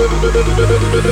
¡Gracias!